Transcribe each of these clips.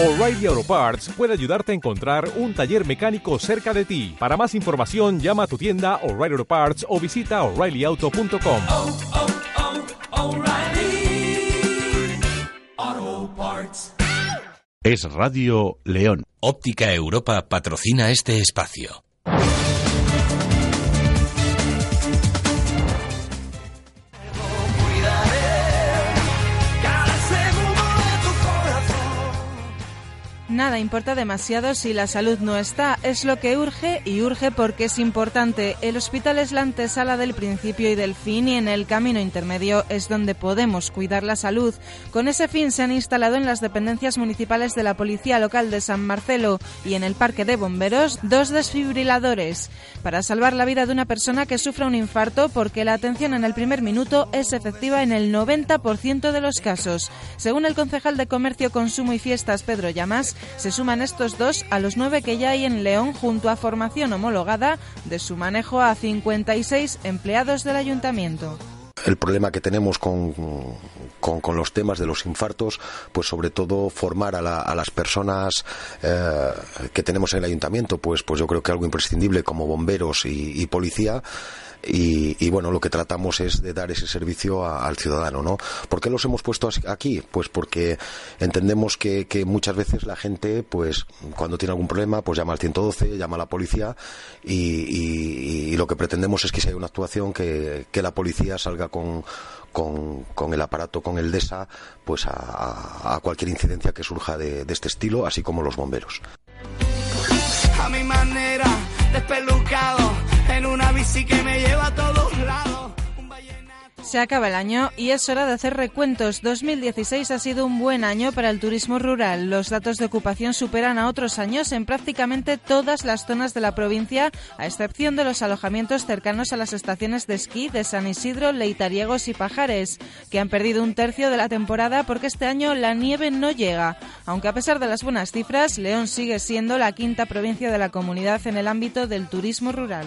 O'Reilly Auto Parts puede ayudarte a encontrar un taller mecánico cerca de ti. Para más información, llama a tu tienda O'Reilly Auto Parts o visita oreillyauto.com. oh, oh, Parts. Es Radio León. Óptica Europa patrocina este espacio. Nada importa demasiado si la salud no está, es lo que urge y urge porque es importante. El hospital es la antesala del principio y del fin y en el camino intermedio es donde podemos cuidar la salud. Con ese fin se han instalado en las dependencias municipales de la Policía Local de San Marcelo y en el Parque de Bomberos dos desfibriladores para salvar la vida de una persona que sufra un infarto porque la atención en el primer minuto es efectiva en el 90% de los casos. Según el concejal de Comercio, Consumo y Fiestas, Pedro Llamas, se suman estos dos a los nueve que ya hay en León junto a formación homologada de su manejo a 56 empleados del ayuntamiento. el problema que tenemos con, con, los temas de los infartos, pues sobre todo formar a, la- a las personas eh, que tenemos en el ayuntamiento, pues, pues yo creo que algo imprescindible como bomberos y policía. Y, y, bueno, lo que tratamos es de dar ese servicio a- al ciudadano, ¿no? ¿Por qué los hemos puesto aquí? Pues porque entendemos que, muchas veces la gente, pues cuando tiene algún problema, pues llama al 112, llama a la policía y, lo que pretendemos es que si hay una actuación que, que la policía salga con, con, con el aparato, con el DESA, pues a- a cualquier incidencia que surja de, de este estilo, así como los bomberos. A mi manera, despelucado, en una bici que me lleva a. Se acaba el año y es hora de hacer recuentos. 2016 ha sido un buen año para el turismo rural. Los datos de ocupación superan a otros años en prácticamente todas las zonas de la provincia, a excepción de los alojamientos cercanos a las estaciones de esquí de San Isidro, Leitariegos y Pajares, que han perdido un tercio de la temporada porque este año la nieve no llega. Aunque a pesar de las buenas cifras, León sigue siendo la quinta provincia de la comunidad en el ámbito del turismo rural.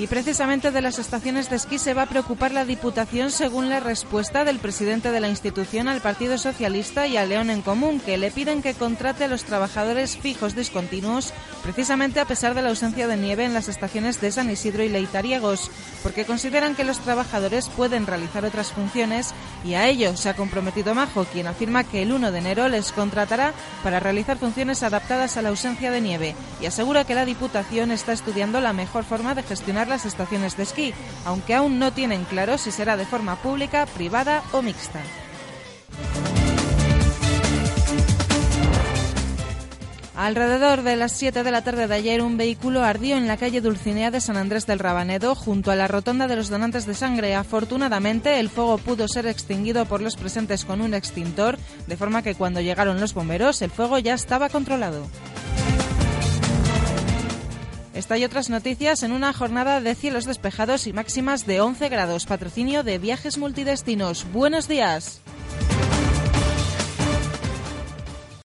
Y precisamente de las estaciones de esquí se va a preocupar la Diputación según la respuesta del presidente de la institución al Partido Socialista y a León en Común, que le piden que contrate a los trabajadores fijos discontinuos precisamente a pesar de la ausencia de nieve en las estaciones de San Isidro y Leitariegos, porque consideran que los trabajadores pueden realizar otras funciones y a ello se ha comprometido Majo, quien afirma que el 1 de enero les contratará para realizar funciones adaptadas a la ausencia de nieve y asegura que la Diputación está estudiando la mejor forma de gestionar las estaciones de esquí, aunque aún no tienen claro si será de forma pública, privada o mixta. Alrededor de las 7 de la tarde de ayer, un vehículo ardió en la calle Dulcinea de San Andrés del Rabanedo, junto a la rotonda de los donantes de sangre. Afortunadamente, el fuego pudo ser extinguido por los presentes con un extintor, de forma que cuando llegaron los bomberos, el fuego ya estaba controlado. Esta y otras noticias en una jornada de cielos despejados y máximas de 11 grados. Patrocinio de viajes multidestinos. Buenos días.